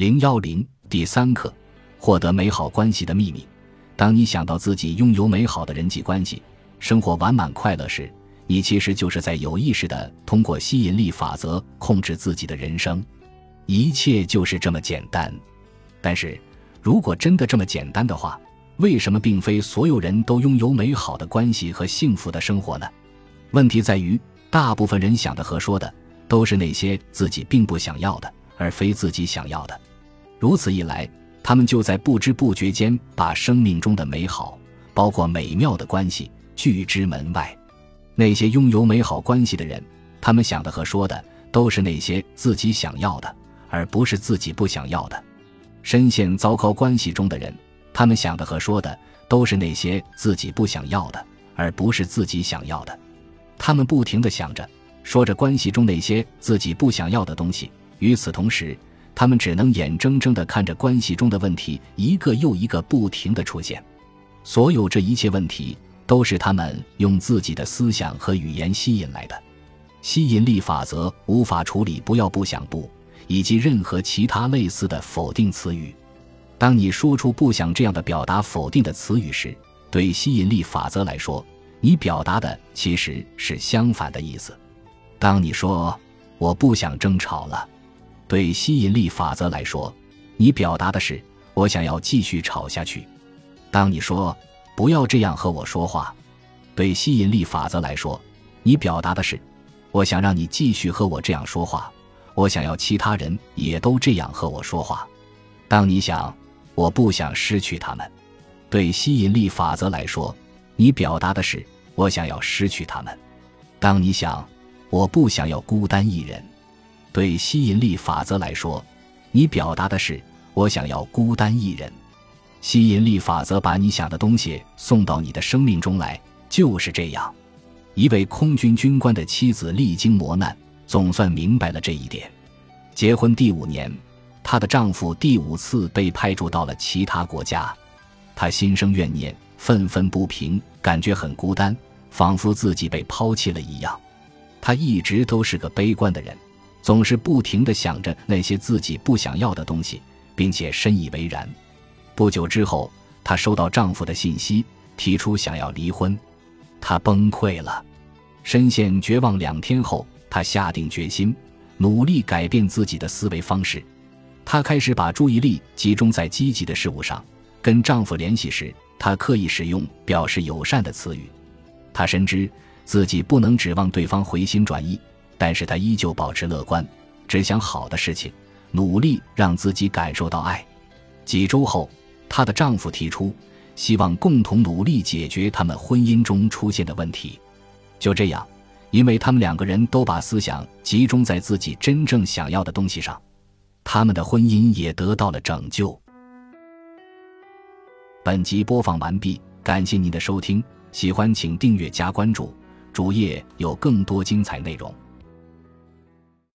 零幺零第三课，获得美好关系的秘密。当你想到自己拥有美好的人际关系，生活完满快乐时，你其实就是在有意识的通过吸引力法则控制自己的人生。一切就是这么简单。但是，如果真的这么简单的话，为什么并非所有人都拥有美好的关系和幸福的生活呢？问题在于，大部分人想的和说的都是那些自己并不想要的，而非自己想要的。如此一来，他们就在不知不觉间把生命中的美好，包括美妙的关系，拒之门外。那些拥有美好关系的人，他们想的和说的都是那些自己想要的，而不是自己不想要的。深陷糟糕关系中的人，他们想的和说的都是那些自己不想要的，而不是自己想要的。他们不停地想着、说着关系中那些自己不想要的东西，与此同时。他们只能眼睁睁地看着关系中的问题一个又一个不停地出现，所有这一切问题都是他们用自己的思想和语言吸引来的。吸引力法则无法处理“不要”“不想”“不”以及任何其他类似的否定词语。当你说出“不想”这样的表达否定的词语时，对吸引力法则来说，你表达的其实是相反的意思。当你说“我不想争吵了”。对吸引力法则来说，你表达的是我想要继续吵下去。当你说不要这样和我说话，对吸引力法则来说，你表达的是我想让你继续和我这样说话。我想要其他人也都这样和我说话。当你想我不想失去他们，对吸引力法则来说，你表达的是我想要失去他们。当你想我不想要孤单一人。对吸引力法则来说，你表达的是我想要孤单一人。吸引力法则把你想的东西送到你的生命中来，就是这样。一位空军军官的妻子历经磨难，总算明白了这一点。结婚第五年，她的丈夫第五次被派驻到了其他国家，她心生怨念，愤愤不平，感觉很孤单，仿佛自己被抛弃了一样。她一直都是个悲观的人。总是不停地想着那些自己不想要的东西，并且深以为然。不久之后，她收到丈夫的信息，提出想要离婚。她崩溃了，深陷绝望。两天后，她下定决心，努力改变自己的思维方式。她开始把注意力集中在积极的事物上。跟丈夫联系时，她刻意使用表示友善的词语。她深知自己不能指望对方回心转意。但是她依旧保持乐观，只想好的事情，努力让自己感受到爱。几周后，她的丈夫提出希望共同努力解决他们婚姻中出现的问题。就这样，因为他们两个人都把思想集中在自己真正想要的东西上，他们的婚姻也得到了拯救。本集播放完毕，感谢您的收听，喜欢请订阅加关注，主页有更多精彩内容。